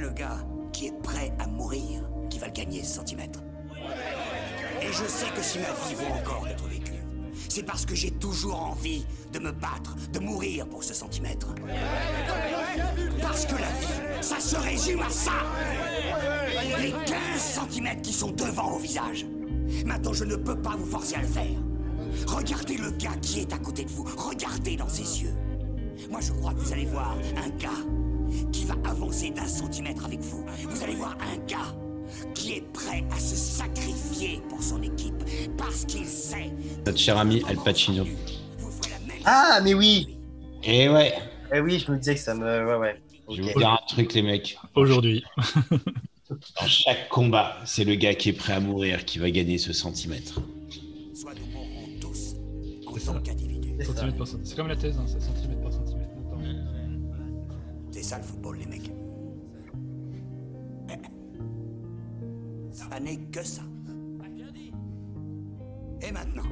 le gars qui est prêt à mourir qui va gagner ce centimètre. Et je sais que si ma vie vaut encore d'être vécue, c'est parce que j'ai toujours envie de me battre, de mourir pour ce centimètre. Parce que la vie, ça se résume à ça Les 15 centimètres qui sont devant au visage. Maintenant, je ne peux pas vous forcer à le faire. Regardez le gars qui est à côté de vous. Regardez dans ses yeux. Moi, je crois que vous allez voir un gars qui va avancer d'un centimètre avec vous. Vous allez voir un gars qui est prêt à se sacrifier pour son équipe parce qu'il sait. Notre cher ami Al Pacino. Ah, mais oui Eh ouais. Eh oui, je me disais que ça me. Ouais, ouais. Je vais vous dire un truc, les mecs. Aujourd'hui. Dans chaque combat, c'est le gars qui est prêt à mourir qui va gagner ce centimètre. Soit nous mourrons tous en tant qu'individus. C'est ça. Centimètre par centimètre. C'est comme la thèse, hein, c'est centimètre par centimètre. Ça le football, les mecs. Mais Ça n'est que ça. Et maintenant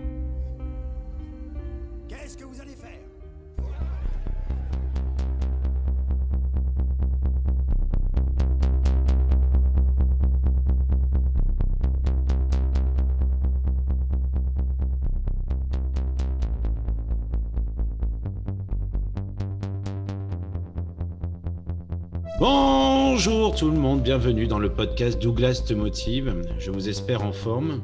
Bonjour tout le monde, bienvenue dans le podcast Douglas te motive. Je vous espère en forme.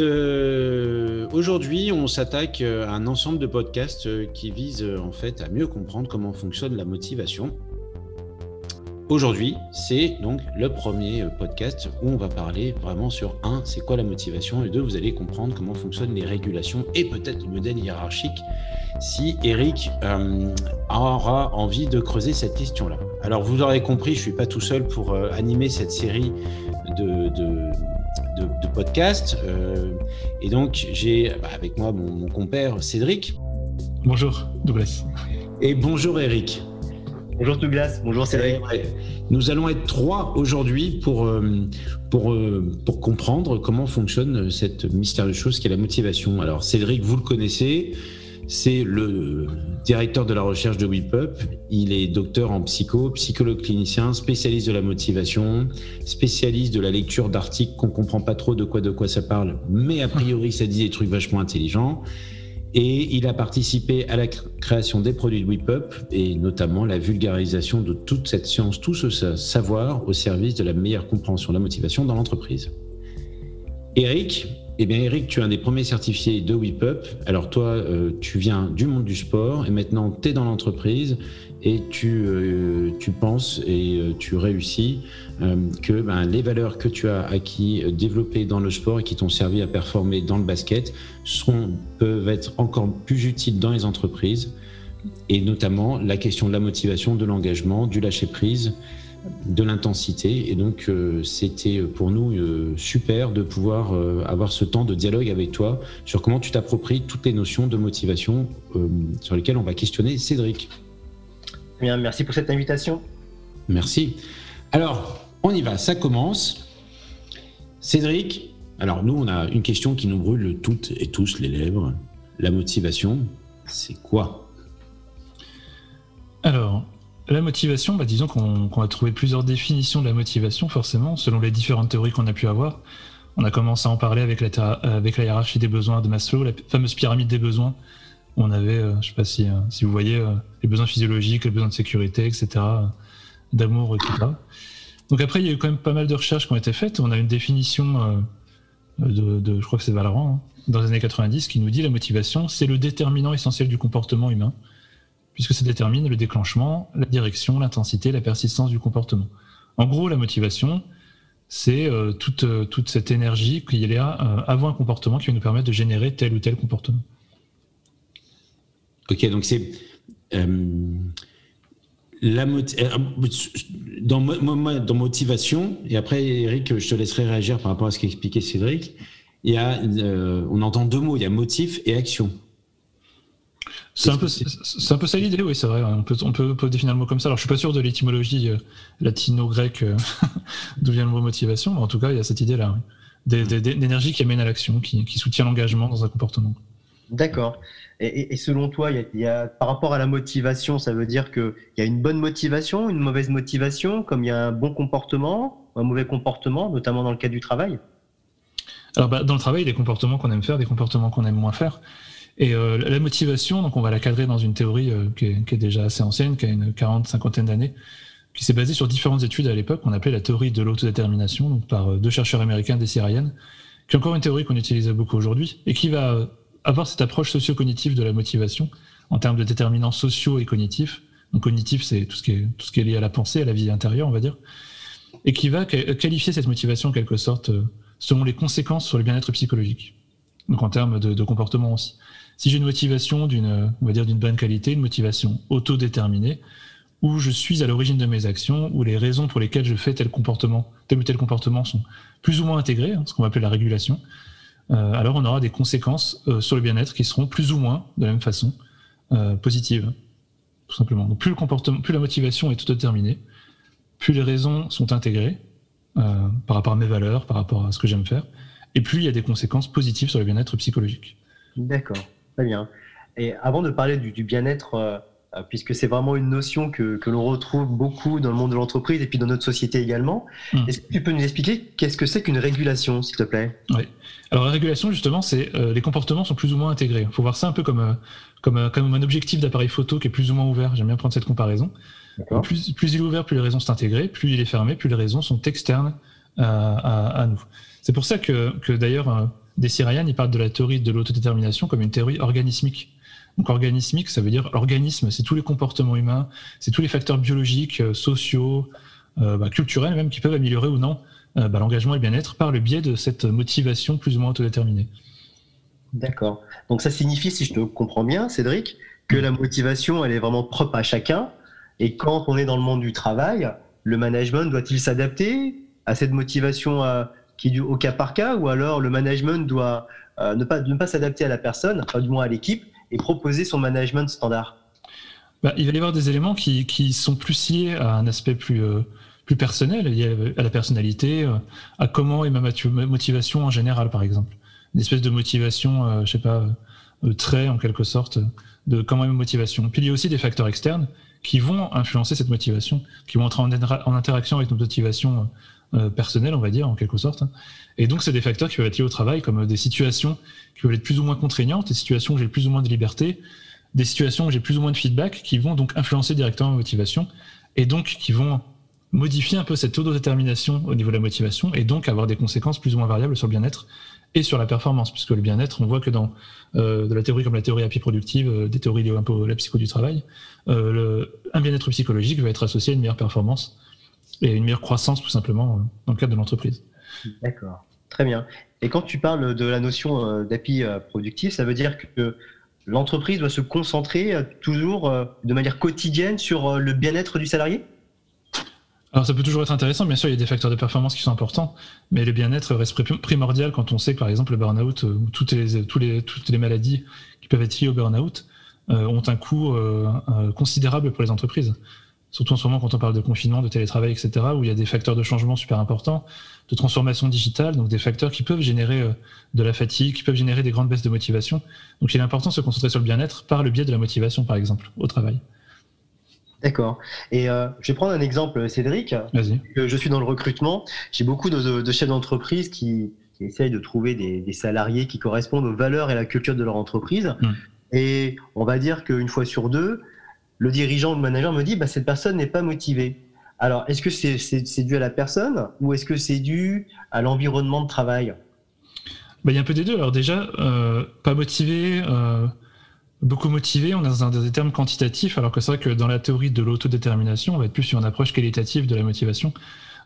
Euh, Aujourd'hui, on s'attaque euh, à un ensemble de podcasts euh, qui visent en fait à mieux comprendre comment fonctionne la motivation. Aujourd'hui, c'est donc le premier euh, podcast où on va parler vraiment sur un, c'est quoi la motivation, et deux, vous allez comprendre comment fonctionnent les régulations et peut-être le modèle hiérarchique si Eric euh, aura envie de creuser cette question-là. Alors, vous aurez compris, je ne suis pas tout seul pour euh, animer cette série de, de, de- euh, et donc, j'ai bah, avec moi mon, mon compère Cédric. Bonjour, Douglas. Et bonjour Eric. Bonjour Douglas, bonjour Cédric. Ouais. Nous allons être trois aujourd'hui pour, euh, pour, euh, pour comprendre comment fonctionne cette mystérieuse chose qui est la motivation. Alors Cédric, vous le connaissez, c'est le directeur de la recherche de WIPUP. Il est docteur en psycho, psychologue clinicien, spécialiste de la motivation, spécialiste de la lecture d'articles qu'on comprend pas trop de quoi de quoi ça parle, mais a priori ça dit des trucs vachement intelligents. Et il a participé à la cr- création des produits de WIPUP et notamment la vulgarisation de toute cette science, tout ce sa- savoir au service de la meilleure compréhension de la motivation dans l'entreprise. Eric, eh Eric, tu es un des premiers certifiés de WIPUP. Alors toi, euh, tu viens du monde du sport et maintenant tu es dans l'entreprise et tu, euh, tu penses et euh, tu réussis euh, que ben, les valeurs que tu as acquis, développées dans le sport et qui t'ont servi à performer dans le basket peuvent être encore plus utiles dans les entreprises et notamment la question de la motivation, de l'engagement, du lâcher-prise, de l'intensité. Et donc, c'était pour nous super de pouvoir avoir ce temps de dialogue avec toi sur comment tu t'appropries toutes les notions de motivation sur lesquelles on va questionner Cédric. Bien, merci pour cette invitation. Merci. Alors, on y va, ça commence. Cédric, alors nous, on a une question qui nous brûle toutes et tous les lèvres. La motivation, c'est quoi? Alors, la motivation, bah, disons qu'on a trouvé plusieurs définitions de la motivation, forcément, selon les différentes théories qu'on a pu avoir. On a commencé à en parler avec la, euh, avec la hiérarchie des besoins de Maslow, la fameuse pyramide des besoins. On avait, euh, je ne sais pas si, euh, si vous voyez, euh, les besoins physiologiques, les besoins de sécurité, etc., d'amour, etc. Donc après, il y a eu quand même pas mal de recherches qui ont été faites. On a une définition de, je crois que c'est Valorant, hein, dans les années 90, qui nous dit la motivation, c'est le déterminant essentiel du comportement humain puisque ça détermine le déclenchement, la direction, l'intensité, la persistance du comportement. En gros, la motivation, c'est toute, toute cette énergie qu'il y a avant un comportement qui va nous permettre de générer tel ou tel comportement. Ok, donc c'est euh, la euh, dans, mo- mo- mo- dans motivation, et après Eric, je te laisserai réagir par rapport à ce qu'expliquait Cédric. Il y a, euh, on entend deux mots, il y a motif et action. C'est un, peu, un ça l'idée, oui, c'est vrai. On peut, on, peut, on peut définir le mot comme ça. Alors, je suis pas sûr de l'étymologie euh, latino-grecque euh, d'où vient le mot motivation, mais en tout cas, il y a cette idée-là. oui. D'énergie qui amène à l'action, qui, qui soutient l'engagement dans un comportement. D'accord. Et, selon toi, il y, a, par rapport à la motivation, ça veut dire qu'il y a une bonne motivation, une mauvaise motivation, comme il y a un bon comportement, un mauvais comportement, notamment dans le cas du travail? Alors, bah, dans le travail, il y a des comportements qu'on aime faire, des comportements qu'on aime moins faire. Et euh, la motivation, donc on va la cadrer dans une théorie euh, qui, est, déjà assez ancienne, qui a une quarante, cinquantaine d'années, qui s'est basée sur différentes études à l'époque, qu'on appelait la théorie de l'autodétermination, donc par euh, deux chercheurs américains, Desi Ryan, qui est encore une théorie qu'on utilise beaucoup aujourd'hui, et qui va avoir cette approche socio-cognitive de la motivation en termes de déterminants sociaux et cognitifs. Donc cognitif, c'est tout ce qui est tout ce qui est lié à la pensée, à la vie intérieure, on va dire, et qui va qualifier cette motivation en quelque sorte selon les conséquences sur le bien-être psychologique. Donc en termes de, comportement aussi. Si j'ai une motivation d'une bonne qualité, une motivation autodéterminée, où je suis à l'origine de mes actions, où les raisons pour lesquelles je fais tel comportement, tel ou tel comportement sont plus ou moins intégrées, hein, ce qu'on va appeler la régulation, euh, alors on aura des conséquences euh, sur le bien-être qui seront plus ou moins, de la même façon, euh, positives, tout simplement. Donc plus le comportement, plus la motivation est autodéterminée, plus les raisons sont intégrées par rapport à mes valeurs, par rapport à ce que j'aime faire, et plus il y a des conséquences positives sur le bien-être psychologique. D'accord. Très bien. Et avant de parler du, bien-être, euh, euh, puisque c'est vraiment une notion que, que l'on retrouve beaucoup dans le monde de l'entreprise et puis dans notre société également, hmm. est-ce que tu peux nous expliquer qu'est-ce que c'est qu'une régulation, s'il te plaît? Oui. Alors la régulation, justement, c'est euh, les comportements sont plus ou moins intégrés. Il faut voir ça un peu comme, comme, comme un objectif d'appareil photo qui est plus ou moins ouvert. J'aime bien prendre cette comparaison. Plus, plus, il est ouvert, plus les raisons sont intégrées, plus il est fermé, plus les raisons sont externes à, à, nous. C'est pour ça que, que d'ailleurs, des Ryan, il parle de la théorie de l'autodétermination comme une théorie organismique. Donc organismique, ça veut dire l'organisme, c'est tous les comportements humains, c'est tous les facteurs biologiques, euh, sociaux, euh, bah, culturels même, qui peuvent améliorer ou non euh, bah, l'engagement et le bien-être par le biais de cette motivation plus ou moins autodéterminée. D'accord. Donc ça signifie, si je te comprends bien, Cédric, que la motivation, elle est vraiment propre à chacun. Et quand on est dans le monde du travail, le management doit-il s'adapter à cette motivation qui est dû au cas par cas, ou alors le management doit ne pas, ne pas s'adapter à la personne, enfin, du moins à l'équipe, et proposer son management standard bah, Il va y avoir des éléments qui, sont plus liés à un aspect plus, euh, personnel, lié à la personnalité, euh, à comment est ma motivation en général, par exemple. Une espèce de motivation, je sais pas, trait en quelque sorte, de comment est ma motivation. Puis il y a aussi des facteurs externes qui vont influencer cette motivation, qui vont entrer en, en interaction avec notre motivation euh, personnel, on va dire, en quelque sorte. Et donc, c'est des facteurs qui peuvent être liés au travail, comme des situations qui peuvent être plus ou moins contraignantes, des situations où j'ai plus ou moins de liberté, des situations où j'ai plus ou moins de feedback, qui vont donc influencer directement ma motivation, et donc qui vont modifier un peu cette autodétermination au niveau de la motivation, et donc avoir des conséquences plus ou moins variables sur le bien-être et sur la performance, puisque le bien-être, on voit que dans euh, de la théorie comme la théorie happy productive, euh, des théories liées un peu à la psycho du travail, un bien-être psychologique va être associé à une meilleure performance et une meilleure croissance tout simplement euh, dans le cadre de l'entreprise. D'accord, très bien. Et quand tu parles de la notion euh, d'API euh, productif, ça veut dire que l'entreprise doit se concentrer toujours de manière quotidienne sur le bien-être du salarié? Alors ça peut toujours être intéressant, bien sûr il y a des facteurs de performance qui sont importants, mais le bien-être reste primordial quand on sait que par exemple le burn-out ou toutes les, les, toutes les maladies qui peuvent être liées au burn-out ont un coût considérable pour les entreprises surtout en ce moment quand on parle de confinement, de télétravail, etc., où il y a des facteurs de changement super importants, de transformation digitale, donc des facteurs qui peuvent générer euh, de la fatigue, qui peuvent générer des grandes baisses de motivation. Donc il est important de se concentrer sur le bien-être par le biais de la motivation, par exemple, au travail. D'accord. Et euh, je vais prendre un exemple, Cédric. Vas-y. Je suis dans le recrutement. J'ai beaucoup de, chefs d'entreprise qui, essayent de trouver des, salariés qui correspondent aux valeurs et à la culture de leur entreprise. Hmm. Et on va dire qu'une fois sur deux, le dirigeant ou le manager me dit bah, cette personne n'est pas motivée. Alors, est-ce que c'est dû à la personne ou est-ce que c'est dû à l'environnement de travail? Bah, Il y a un peu des deux. Alors déjà, euh, pas motivé, euh, beaucoup motivé, on est dans des termes quantitatifs, alors que c'est vrai que dans la théorie de l'autodétermination, on va être plus sur une approche qualitative de la motivation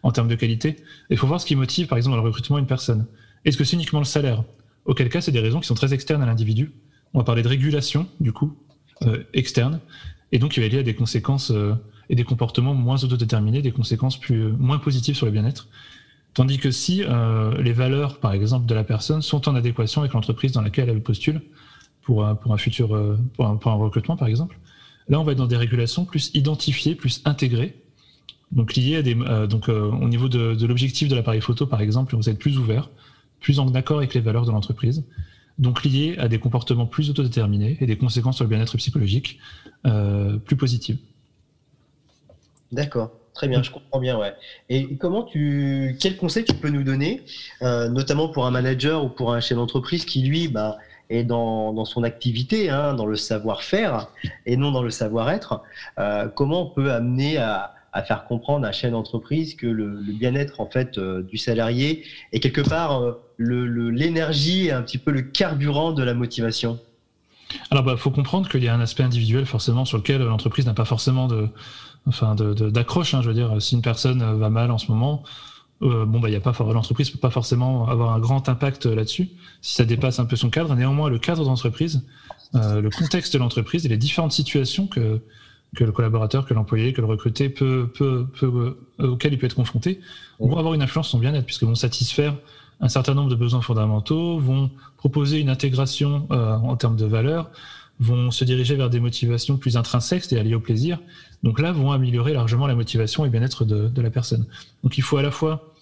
en termes de qualité. Il faut voir ce qui motive, par exemple, dans le recrutement une personne. Est-ce que c'est uniquement le salaire? Auquel cas, c'est des raisons qui sont très externes à l'individu. On va parler de régulation, du coup, euh, externe. Et donc, il va y avoir des conséquences euh, et des comportements moins autodéterminés, des conséquences euh, moins positives sur le bien-être. Tandis que si euh, les valeurs, par exemple, de la personne sont en adéquation avec l'entreprise dans laquelle elle postule pour un, pour un recrutement, par exemple, là, on va être dans des régulations plus identifiées, plus intégrées, donc liées à des, donc au niveau de, de l'objectif de l'appareil photo, par exemple, vous êtes plus ouvert, plus en accord avec les valeurs de l'entreprise. Donc liées à des comportements plus autodéterminés et des conséquences sur le bien-être psychologique euh, plus positives. D'accord. Très bien, je comprends bien, ouais. Et comment tu, quel conseil tu peux nous donner, euh, notamment pour un manager ou pour un chef d'entreprise qui lui, bah, est dans, dans son activité, hein, dans le savoir-faire et non dans le savoir-être. Euh, comment on peut amener à, à, faire comprendre à un chef d'entreprise que le, bien-être en fait euh, du salarié est quelque part euh, l'énergie et un petit peu le carburant de la motivation alors, il bah, faut comprendre qu'il y a un aspect individuel forcément sur lequel l'entreprise n'a pas forcément de, enfin, d'accroche. Hein, je veux dire, si une personne va mal en ce moment, euh, bon, bah, y a pas, l'entreprise peut pas forcément avoir un grand impact là-dessus si ça dépasse un peu son cadre. Néanmoins, le cadre d'entreprise, euh, le contexte de l'entreprise et les différentes situations que, que le collaborateur, que l'employé, que le recruté peut, peut, peut euh, auquel il peut être confronté, vont avoir une influence sur son bien-être puisque vont satisfaire un certain nombre de besoins fondamentaux, vont proposer une intégration euh, en termes de valeurs, vont se diriger vers des motivations plus intrinsèques, c'est-à-dire liées au plaisir. Donc là, vont améliorer largement la motivation et le bien-être de, de, la personne. Donc il faut à la fois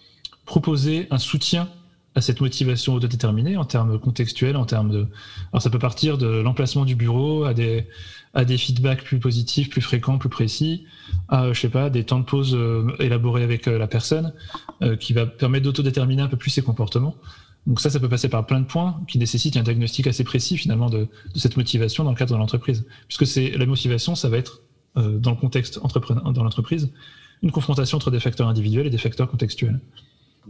proposer un soutien à cette motivation autodéterminée en termes contextuels, en termes de... Alors ça peut partir de l'emplacement du bureau à des, à des feedbacks plus positifs, plus fréquents, plus précis, à, je sais pas, des temps de pause euh, élaborés avec euh, la personne, euh, qui va permettre d'autodéterminer un peu plus ses comportements. Donc ça, ça peut passer par plein de points qui nécessitent un diagnostic assez précis finalement de, de cette motivation dans le cadre de l'entreprise. Puisque c'est la motivation, ça va être euh, dans le contexte entrepreneur, dans l'entreprise, une confrontation entre des facteurs individuels et des facteurs contextuels.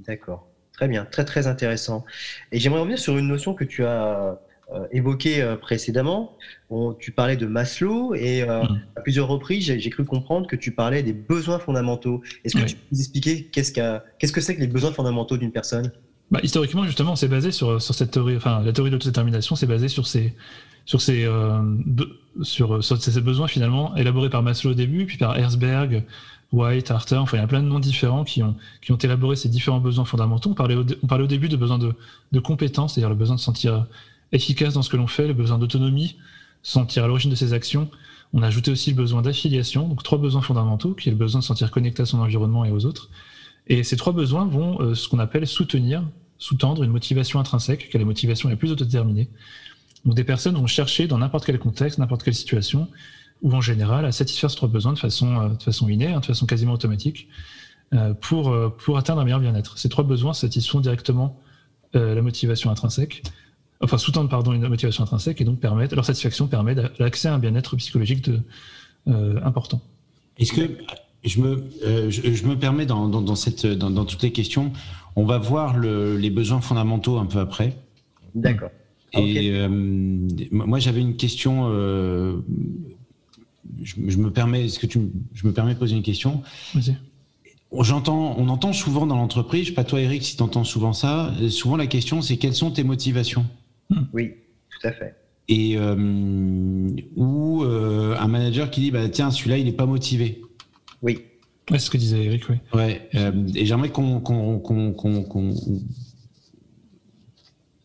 D'accord. Très bien, très très intéressant. Et j'aimerais revenir sur une notion que tu as euh, évoquée euh, précédemment. Bon, tu parlais de Maslow et euh, mmh. à plusieurs reprises, j'ai cru comprendre que tu parlais des besoins fondamentaux. Est-ce que oui. tu peux nous expliquer qu'est-ce qu que c'est que les besoins fondamentaux d'une personne? Bah, historiquement, justement, c'est basé sur, sur cette théorie, enfin, la théorie de l'autodétermination, c'est basé sur ces, sur ces, euh, sur, sur, ces besoins finalement élaborés par Maslow au début, puis par Herzberg, White, Harter, enfin il y a plein de noms différents qui ont, qui ont élaboré ces différents besoins fondamentaux. On parlait au, on parlait au début de besoin de, de compétence, c'est-à-dire le besoin de se sentir efficace dans ce que l'on fait, le besoin d'autonomie, sentir à l'origine de ses actions. On a ajouté aussi le besoin d'affiliation, donc trois besoins fondamentaux, qui est le besoin de se sentir connecté à son environnement et aux autres. Et ces trois besoins vont euh, ce qu'on appelle soutenir, sous-tendre une motivation intrinsèque, qui est la motivation la plus autodéterminée. Donc des personnes vont chercher dans n'importe quel contexte, n'importe quelle situation, ou en général à satisfaire ces trois besoins de façon, euh, de façon innée, hein, de façon quasiment automatique, euh, pour, euh, pour atteindre un meilleur bien-être. Ces trois besoins satisfont directement euh, la motivation intrinsèque, enfin sous-tendent pardon une motivation intrinsèque et donc permettent, leur satisfaction permet l'accès à un bien-être psychologique de, euh, important. Est-ce que je me, euh, je, je, me permets dans, dans, dans cette, dans, dans, toutes les questions, on va voir le, les besoins fondamentaux un peu après. D'accord. Et okay. euh, moi, j'avais une question. Euh, je, je, me permets, est-ce que tu, je me permets de poser une question? Vas-y. J'entends, on entend souvent dans l'entreprise, je sais pas toi Eric si tu entends souvent ça, souvent la question c'est quelles sont tes motivations? Oui, tout à fait. Et euh, ou euh, un manager qui dit bah tiens celui-là il est pas motivé. Oui. Ouais, c'est ce que disait Eric, oui. Ouais, euh, et j'aimerais qu'on qu'on qu'on qu'on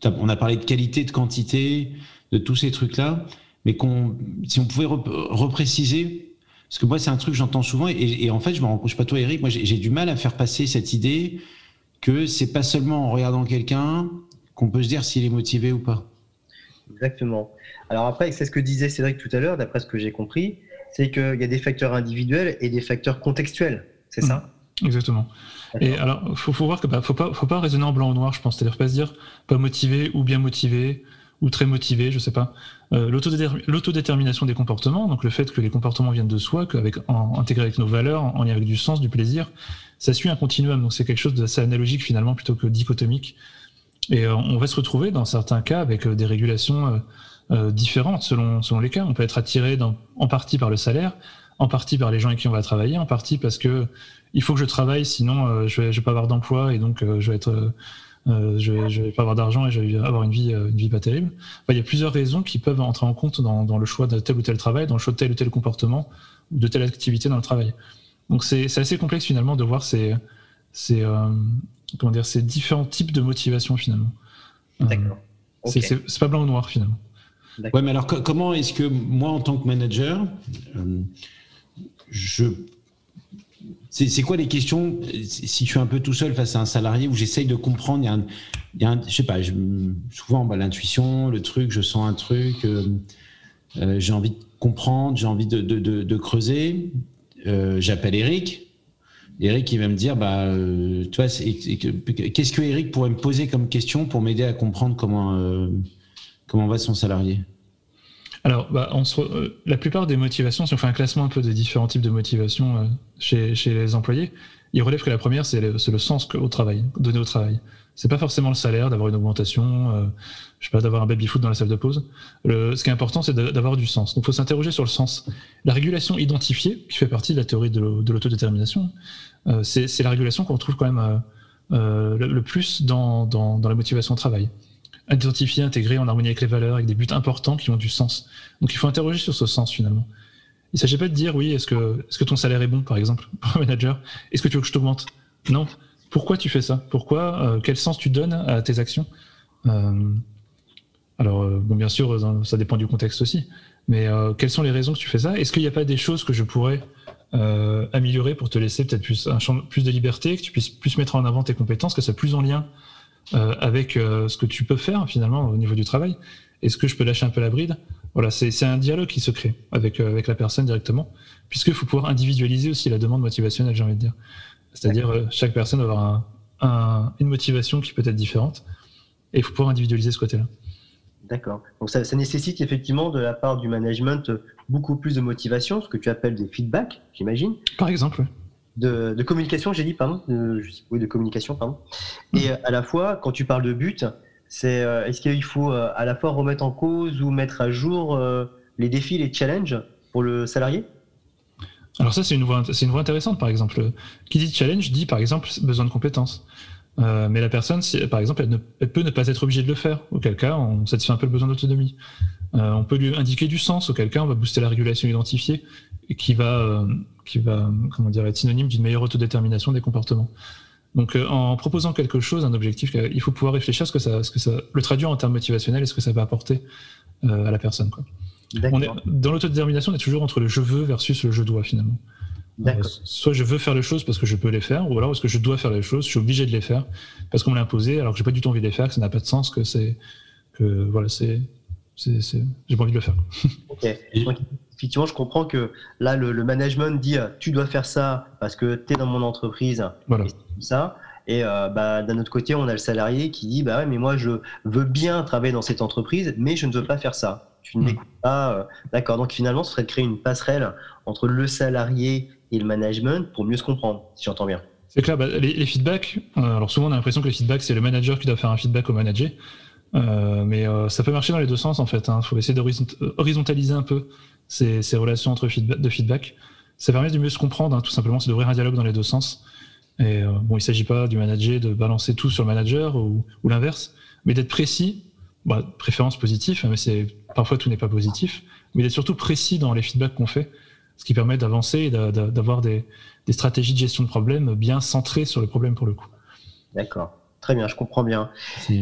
on a parlé de qualité, de quantité, de tous ces trucs-là, mais qu'on, si on pouvait repréciser, parce que moi c'est un truc que j'entends souvent, et, et, en fait je me rends je sais pas toi Eric, moi j'ai du mal à faire passer cette idée que c'est pas seulement en regardant quelqu'un qu'on peut se dire s'il est motivé ou pas. Exactement. Alors après, c'est ce que disait Cédric tout à l'heure, d'après ce que j'ai compris, c'est qu'il y a des facteurs individuels et des facteurs contextuels, c'est mmh. ça? Exactement. Et alors, faut, faut voir que bah, faut pas, faut pas raisonner en blanc ou noir, je pense. C'est-à-dire pas se dire pas motivé ou bien motivé ou très motivé, je sais pas. Euh, L'autodétermination des comportements, donc le fait que les comportements viennent de soi, qu'avec en, intégré avec nos valeurs, en, en lien avec du sens, du plaisir, ça suit un continuum. Donc c'est quelque chose d'assez analogique finalement plutôt que dichotomique. Et euh, on va se retrouver dans certains cas avec euh, des régulations euh, différentes selon selon les cas. On peut être attiré dans, en partie par le salaire, en partie par les gens avec qui on va travailler, en partie parce que il faut que je travaille, sinon euh, je, vais, je vais pas avoir d'emploi et donc euh, je vais être, euh, je, vais, je vais pas avoir d'argent et je vais avoir une vie, une vie pas terrible. Enfin, il y a plusieurs raisons qui peuvent entrer en compte dans, dans, le choix de tel ou tel travail, dans le choix de tel ou tel comportement ou de telle activité dans le travail. Donc c'est assez complexe finalement de voir ces, ces, comment dire, ces différents types de motivation finalement. D'accord. Okay. C'est pas blanc ou noir finalement. Ouais, mais alors comment est-ce que moi en tant que manager, je c'est quoi les questions si je suis un peu tout seul face à un salarié où j'essaye de comprendre, il y a un, je sais pas, souvent bah, l'intuition, le truc, je sens un truc, j'ai envie de comprendre, j'ai envie de, creuser. J'appelle Eric. Eric, il va me dire, bah, tu vois, qu'est-ce que Eric pourrait me poser comme question pour m'aider à comprendre comment, comment va son salarié? Alors, bah, on euh, la plupart des motivations, si on fait un classement un peu des différents types de motivations euh, chez, les employés, il relève que la première, c'est le, sens au travail, donné au travail. C'est pas forcément le salaire, d'avoir une augmentation, euh, je sais pas, d'avoir un baby-foot dans la salle de pause. Ce qui est important, c'est d'avoir du sens. Donc, il faut s'interroger sur le sens. La régulation identifiée, qui fait partie de la théorie de l'autodétermination, euh, c'est la régulation qu'on retrouve quand même le, plus dans la motivation au travail identifier, intégrer en harmonie avec les valeurs, avec des buts importants qui ont du sens. Donc il faut interroger sur ce sens finalement. Il ne s'agit pas de dire oui, est-ce que, est-ce que ton salaire est bon par exemple pour un manager? Est-ce que tu veux que je t'augmente? Non. Pourquoi tu fais ça? Pourquoi euh, Quel sens tu donnes à tes actions? Euh, Alors euh, bon, bien sûr, ça dépend du contexte aussi. Mais quelles sont les raisons que tu fais ça? Est-ce qu'il n'y a pas des choses que je pourrais améliorer pour te laisser peut-être plus, plus de liberté, que tu puisses plus mettre en avant tes compétences, que ça soit plus en lien euh, avec euh, ce que tu peux faire finalement au niveau du travail. Est-ce que je peux lâcher un peu la bride? Voilà, c'est un dialogue qui se crée avec, euh, avec la personne directement, puisqu'il faut pouvoir individualiser aussi la demande motivationnelle, j'ai envie de dire. C'est-à-dire, chaque personne va avoir un, une motivation qui peut être différente, et il faut pouvoir individualiser ce côté-là. D'accord. Donc ça, ça, nécessite effectivement de la part du management beaucoup plus de motivation, ce que tu appelles des feedbacks, j'imagine? Par exemple de, communication, j'ai dit, pardon, de, oui, de communication, pardon. Et mhm. à la fois, quand tu parles de but, c'est euh, est-ce qu'il faut euh, à la fois remettre en cause ou mettre à jour euh, les défis, les challenges pour le salarié? Alors ça, c'est une c'est une voie intéressante, par exemple. Qui dit challenge dit, par exemple, besoin de compétences. Mais la personne, par exemple, elle, peut ne pas être obligée de le faire, auquel cas on satisfait un peu le besoin d'autonomie. on peut lui indiquer du sens, auquel cas on va booster la régulation identifiée, qui va qui va comment dire, être synonyme d'une meilleure autodétermination des comportements. Donc, euh, en proposant quelque chose, un objectif, euh, il faut pouvoir réfléchir à ce que ça, ce que ça, le traduire en termes motivationnels et ce que ça va apporter euh, à la personne. Quoi. On est, dans l'autodétermination, on est toujours entre le je veux versus le je dois finalement. Soit je veux faire les choses parce que je peux les faire, ou alors est-ce que je dois faire les choses, je suis obligé de les faire parce qu'on me l'a imposé, alors que j'ai pas du tout envie de les faire, que ça n'a pas de sens, que c'est que voilà, c'est, j'ai pas envie de le faire. Ok effectivement, je comprends que là, le, management dit euh, tu dois faire ça parce que tu es dans mon entreprise. Voilà. Et ça. Et euh, bah, d'un autre côté, on a le salarié qui dit bah ouais, mais moi, je veux bien travailler dans cette entreprise, mais je ne veux pas faire ça. Tu ne hmm. m'écoutes pas. Euh, d'accord. Donc finalement, ce serait de créer une passerelle entre le salarié et le management pour mieux se comprendre, si j'entends bien. C'est clair. Bah, les, feedbacks, alors souvent, on a l'impression que les feedbacks, c'est le manager qui doit faire un feedback au manager. mais ça peut marcher dans les deux sens en fait. Il hein. faut essayer d'horizontaliser un peu ces, relations entre feedback, de feedback. Ça permet de mieux se comprendre, hein, tout simplement, c'est d'ouvrir un dialogue dans les deux sens. Et euh, bon, il ne s'agit pas du manager de balancer tout sur le manager ou, l'inverse, mais d'être précis, bah, préférence positive, mais c'est parfois tout n'est pas positif, mais d'être surtout précis dans les feedbacks qu'on fait, ce qui permet d'avancer et d'avoir des, des, stratégies de gestion de problèmes bien centrées sur le problème pour le coup. D'accord, très bien, je comprends bien. Je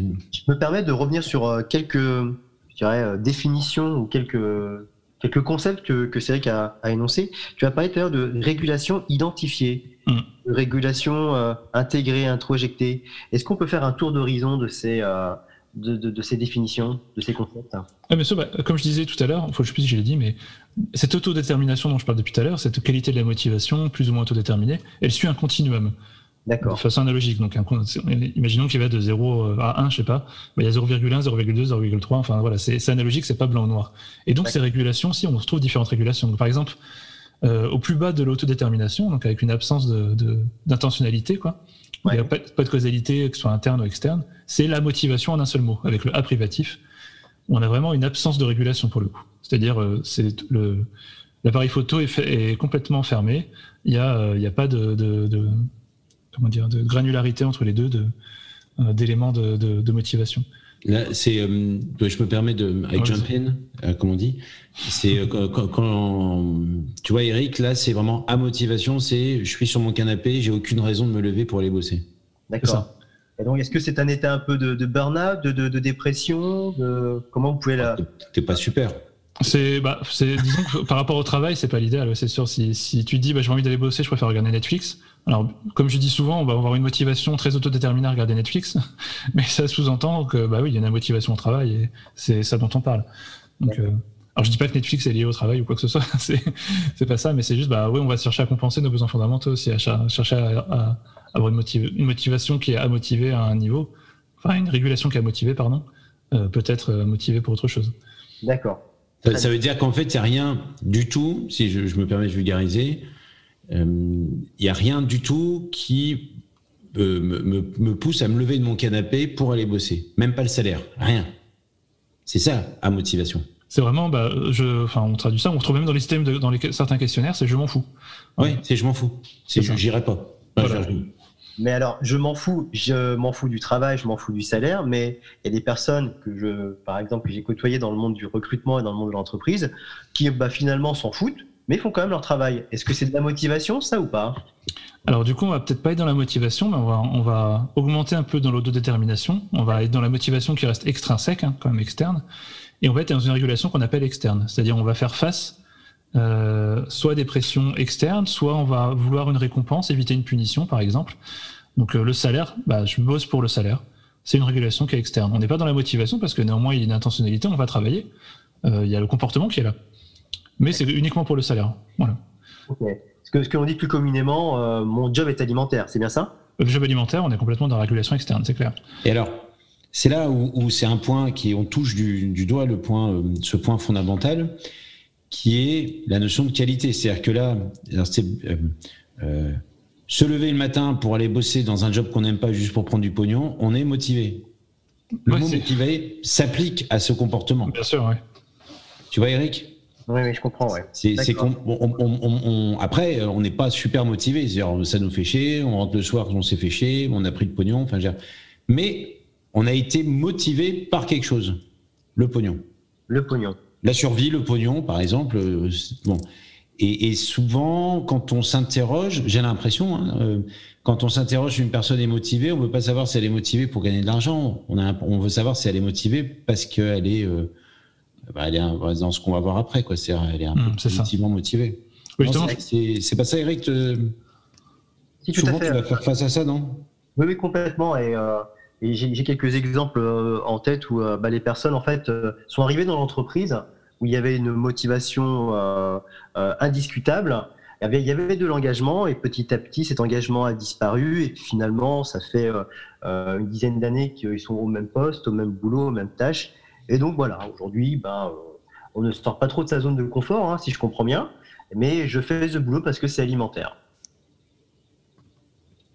me permets de revenir sur euh, quelques je dirais, euh, définitions ou quelques quelques concepts que, que Cédric a, a énoncés. Tu as parlé tout à l'heure de régulation identifiée, mm. de régulation euh, intégrée, introjectée. Est-ce qu'on peut faire un tour d'horizon de ces, euh, de, de, ces définitions, de ces concepts ah, bien sûr, bah, comme je disais tout à l'heure, je ne sais plus si je l'ai dit, mais cette autodétermination dont je parle depuis tout à l'heure, cette qualité de la motivation, plus ou moins autodéterminée, elle suit un continuum. De façon analogique. Donc, imaginons qu'il va de 0 à 1, je sais pas. Bah, il y a 0,1, 0,2, 0,3. Enfin, voilà, c'est analogique, c'est pas blanc ou noir. Et donc, ces régulations, si on retrouve différentes régulations. par exemple, euh, au plus bas de l'autodétermination, donc avec une absence d'intentionnalité, de, quoi. Il n'y a pas, de causalité, que ce soit interne ou externe. C'est la motivation en un seul mot, avec le A privatif. On a vraiment une absence de régulation pour le coup. C'est-à-dire, euh, l'appareil photo est, complètement fermé. Il n'y a, euh, a pas de, comment dire, de granularité entre les deux, euh, d'éléments de, motivation. Là, c'est, euh, je me permets de, avec jump in, euh, comme on dit, c'est quand, tu vois Eric, là, c'est vraiment à motivation, c'est je suis sur mon canapé, j'ai aucune raison de me lever pour aller bosser. D'accord. Et donc, est-ce que c'est un état un peu de, de burn-out, de, de, dépression, de comment vous pouvez la T'es pas super. C'est, bah, c'est, disons que par rapport au travail, c'est pas l'idéal, c'est sûr. Si, si tu dis, bah, j'ai envie d'aller bosser, je préfère regarder Netflix. Alors, comme je dis souvent, on va avoir une motivation très autodéterminée à regarder Netflix, mais ça sous-entend que, bah oui, il y a une motivation au travail et c'est ça dont on parle. Donc, euh, alors, je dis pas que Netflix est lié au travail ou quoi que ce soit, c'est, c'est pas ça, mais c'est juste, bah oui, on va chercher à compenser nos besoins fondamentaux aussi, à chercher à, avoir une, une, motivation qui est à motiver à un niveau, enfin, une régulation qui est à motiver, pardon, euh, peut-être euh, motivé pour autre chose. D'accord. Ça, veut dire qu'en fait, il n'y a rien du tout, si je, me permets de vulgariser, il euh, n'y a rien du tout qui me, me, pousse à me lever de mon canapé pour aller bosser. Même pas le salaire, rien. C'est ça, à motivation. C'est vraiment, bah, je, enfin, on traduit ça, on retrouve même dans les systèmes, dans les, certains questionnaires, c'est je m'en fous. Oui, c'est je m'en fous. C'est je n'irai pas. Mais alors, je m'en fous, je m'en fous du travail, je m'en fous du salaire, mais il y a des personnes que je, par exemple, que j'ai côtoyées dans le monde du recrutement et dans le monde de l'entreprise, qui bah, finalement s'en foutent, mais font quand même leur travail. Est-ce que c'est de la motivation, ça ou pas? Alors du coup, on va peut-être pas être dans la motivation, mais on va, on va augmenter un peu dans l'autodétermination. On va être dans la motivation qui reste extrinsèque, hein, quand même externe, et on va être dans une régulation qu'on appelle externe, c'est-à-dire on va faire face euh, soit des pressions externes, soit on va vouloir une récompense, éviter une punition, par exemple. Donc euh, le salaire, bah, je bosse pour le salaire. C'est une régulation qui est externe. On n'est pas dans la motivation parce que néanmoins il y a une intentionnalité, on va travailler. Euh, il y a le comportement qui est là. Mais c'est uniquement pour le salaire. Voilà. Ce que, ce que l'on dit plus communément, mon job est alimentaire, c'est bien ça? Le job alimentaire, on est complètement dans la régulation externe, c'est clair. Et alors, c'est là où, c'est un point qui on touche du, du doigt le point, ce point fondamental qui est la notion de qualité. C'est-à-dire que là, euh, euh, se lever le matin pour aller bosser dans un job qu'on n'aime pas juste pour prendre du pognon, on est motivé. Le mot motivé s'applique à ce comportement. Bien sûr, oui. Tu vois, Eric? Oui, oui, je comprends. Ouais. après, on n'est pas super motivé. Ça nous fait chier. On rentre le soir, on s'est fait chier. On a pris le pognon. Enfin, mais on a été motivé par quelque chose. Le pognon. Le pognon. La survie, le pognon, par exemple. Euh, bon. Et, souvent, quand on s'interroge, j'ai l'impression, hein, euh, quand on s'interroge si une personne est motivée, on ne veut pas savoir si elle est motivée pour gagner de l'argent. On, on veut savoir si elle est motivée parce qu'elle est, euh, bah, elle est dans ce qu'on va voir après. Quoi. C'est, elle est un mmh, peu positivement motivée. c'est, pas ça, Eric si, Souvent, tu vas faire face à ça, non? Oui, oui, complètement. Et, et j'ai quelques exemples euh, en tête où euh, bah, les personnes en fait euh, sont arrivées dans l'entreprise où il y avait une motivation indiscutable. Il y, avait, il y avait de l'engagement et petit à petit cet engagement a disparu et finalement ça fait une dizaine d'années qu'ils sont au même poste, au même boulot, aux mêmes tâches. Et donc voilà, aujourd'hui, ben, on ne sort pas trop de sa zone de confort, hein, si je comprends bien, mais je fais ce boulot parce que c'est alimentaire.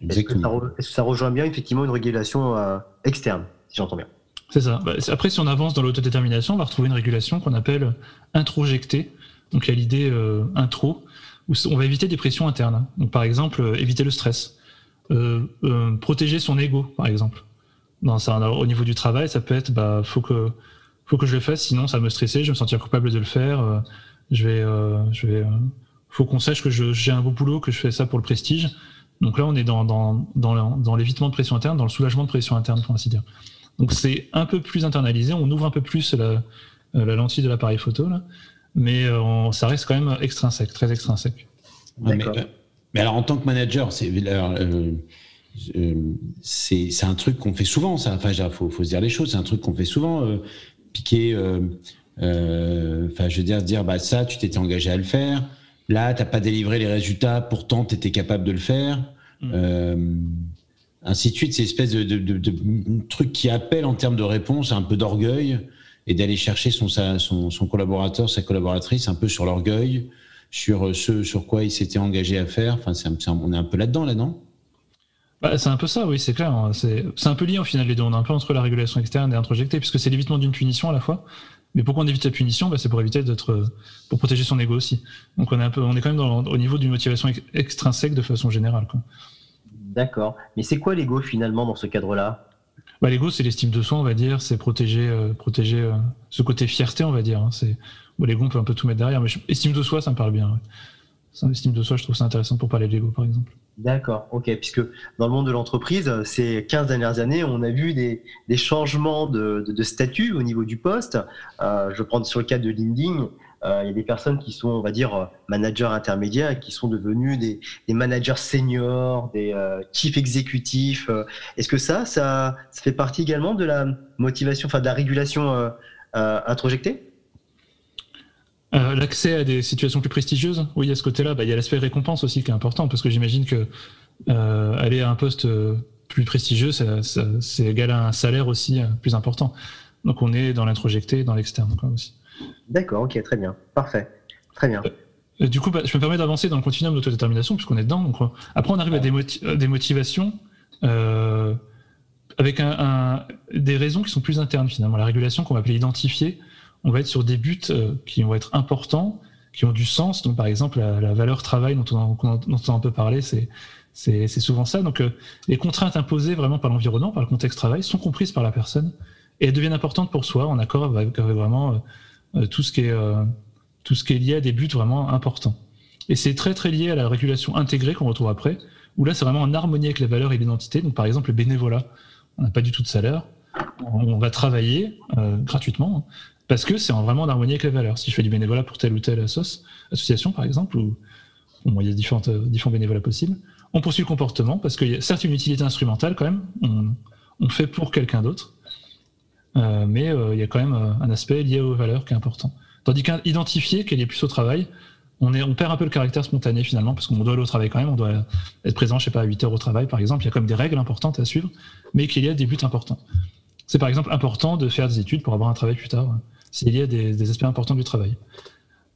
Est-ce que, ça rejoint bien effectivement une régulation euh, externe, si j'entends bien? C'est ça. Bah, après, si on avance dans l'autodétermination, on va retrouver une régulation qu'on appelle introjectée. Donc il y a l'idée euh, intro, où on va éviter des pressions internes. Donc par exemple, euh, éviter le stress. protéger son ego, par exemple. Dans au niveau du travail, ça peut être, bah, faut que, faut que je le fasse, sinon ça va me stresser, je vais me sentir coupable de le faire. je vais, je vais, faut qu'on sache que j'ai un beau boulot, que je fais ça pour le prestige. Donc là, on est dans, dans, dans l'évitement de pression interne, dans le soulagement de pression interne, pour ainsi dire. Donc c'est un peu plus internalisé, on ouvre un peu plus la, euh, la lentille de l'appareil photo, là, mais euh, ça reste quand même extrinsèque, très extrinsèque. mais, mais, alors en tant que manager, c'est euh, c'est un truc qu'on fait souvent, ça. Enfin, il faut, faut, se dire les choses, c'est un truc qu'on fait souvent. piquer, enfin, je veux dire, dire, bah ça, tu t'étais engagé à le faire. Là, tu n'as pas délivré les résultats, pourtant tu étais capable de le faire. Mm. Euh, ainsi de suite, c'est une espèce de, truc qui appelle en termes de réponse un peu d'orgueil et d'aller chercher son, collaborateur, sa collaboratrice un peu sur l'orgueil, sur ce sur quoi il s'était engagé à faire. Enfin, on est un peu là-dedans, là, non? Bah, c'est un peu ça, oui, c'est clair. Hein. C'est un peu lié au final les deux. On est un peu entre la régulation externe et introjectée, puisque c'est l'évitement d'une punition à la fois. Mais pourquoi on évite la punition? Bah, C'est pour éviter d'être, pour protéger son ego aussi. Donc on est un peu, on est quand même au niveau d'une motivation extrinsèque de façon générale. D'accord. Mais c'est quoi l'ego finalement dans ce cadre-là? Bah, L'ego, c'est l'estime de soi, on va dire. C'est protéger, euh, protéger euh, ce côté fierté, on va dire. Hein. C'est bon, l'ego, on peut un peu tout mettre derrière, mais estime de soi, ça me parle bien. Estime de soi, je trouve ça intéressant pour parler de l'ego, par exemple. D'accord, ok, puisque dans le monde de l'entreprise, ces 15 dernières années, on a vu des, changements de, statut au niveau du poste. Euh, je prends sur le cas de LinkedIn, il y a des personnes qui sont, on va dire, managers intermédiaires, qui sont devenus des, managers seniors, des euh, chiefs exécutifs. Est-ce que ça, ça, fait partie également de la motivation, enfin de la régulation introjectée? Euh, l'accès à des situations plus prestigieuses, oui, à ce côté-là, bah, il y a l'aspect récompense aussi qui est important, parce que j'imagine que euh, aller à un poste euh, plus prestigieux, c'est égal à un salaire aussi plus important. Donc on est dans l'introjecté, dans l'externe aussi. D'accord, ok, très bien, parfait, très bien. du coup, bah, je me permets d'avancer dans le continuum d'autodétermination, puisqu'on est dedans. Donc, après, on arrive à des, des motivations avec des raisons qui sont plus internes finalement. La régulation qu'on va appeler identifier, on va être sur des buts euh, qui vont être importants, qui ont du sens. Donc, par exemple, la, valeur travail dont on, entend un peu parler, c'est souvent ça. Donc, euh, les contraintes imposées vraiment par l'environnement, par le contexte travail, sont comprises par la personne et elles deviennent importantes pour soi, en accord avec, vraiment euh, tout ce qui est tout ce qui est lié à des buts vraiment importants. Et c'est très très lié à la régulation intégrée qu'on retrouve après, où là c'est vraiment en harmonie avec les valeurs et l'identité. Donc par exemple le bénévolat, on n'a pas du tout de salaire, on va travailler gratuitement, parce que c'est vraiment en harmonie avec les valeurs. Si je fais du bénévolat pour telle ou telle association, par exemple, ou il y a différentes, euh, différents bénévolats possibles, on poursuit le comportement parce qu'il y a certes une utilité instrumentale quand même, on, fait pour quelqu'un d'autre, euh, mais euh, il y a quand même un aspect lié aux valeurs qui est important. Tandis qu'identifier qu'elle est plus au travail, on, perd un peu le caractère spontané finalement, parce qu'on doit aller au travail quand même, on doit être présent, je sais pas, à 8 heures au travail par exemple, il y a quand même des règles importantes à suivre, mais qu'il y a des buts importants. C'est par exemple important de faire des études pour avoir un travail plus tard c'est lié à des, aspects importants du travail.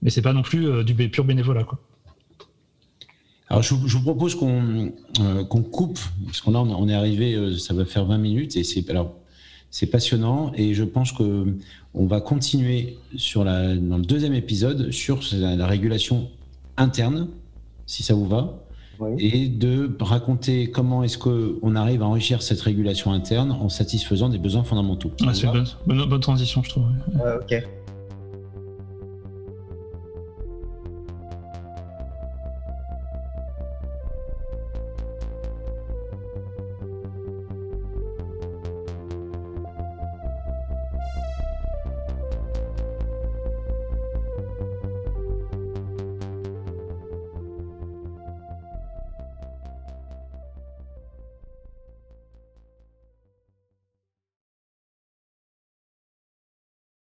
Mais c'est pas non plus euh, du pur bénévolat. Quoi. Alors je, vous propose qu'on euh, coupe, parce qu'on on est arrivé, euh, ça va faire 20 minutes, et c'est alors c'est passionnant, et je pense que on va continuer sur la, dans le deuxième épisode sur la, régulation interne, si ça vous va, et de raconter comment est-ce qu'on arrive à enrichir cette régulation interne en satisfaisant des besoins fondamentaux. c'est une bonne, bonne, transition, je trouve. ok.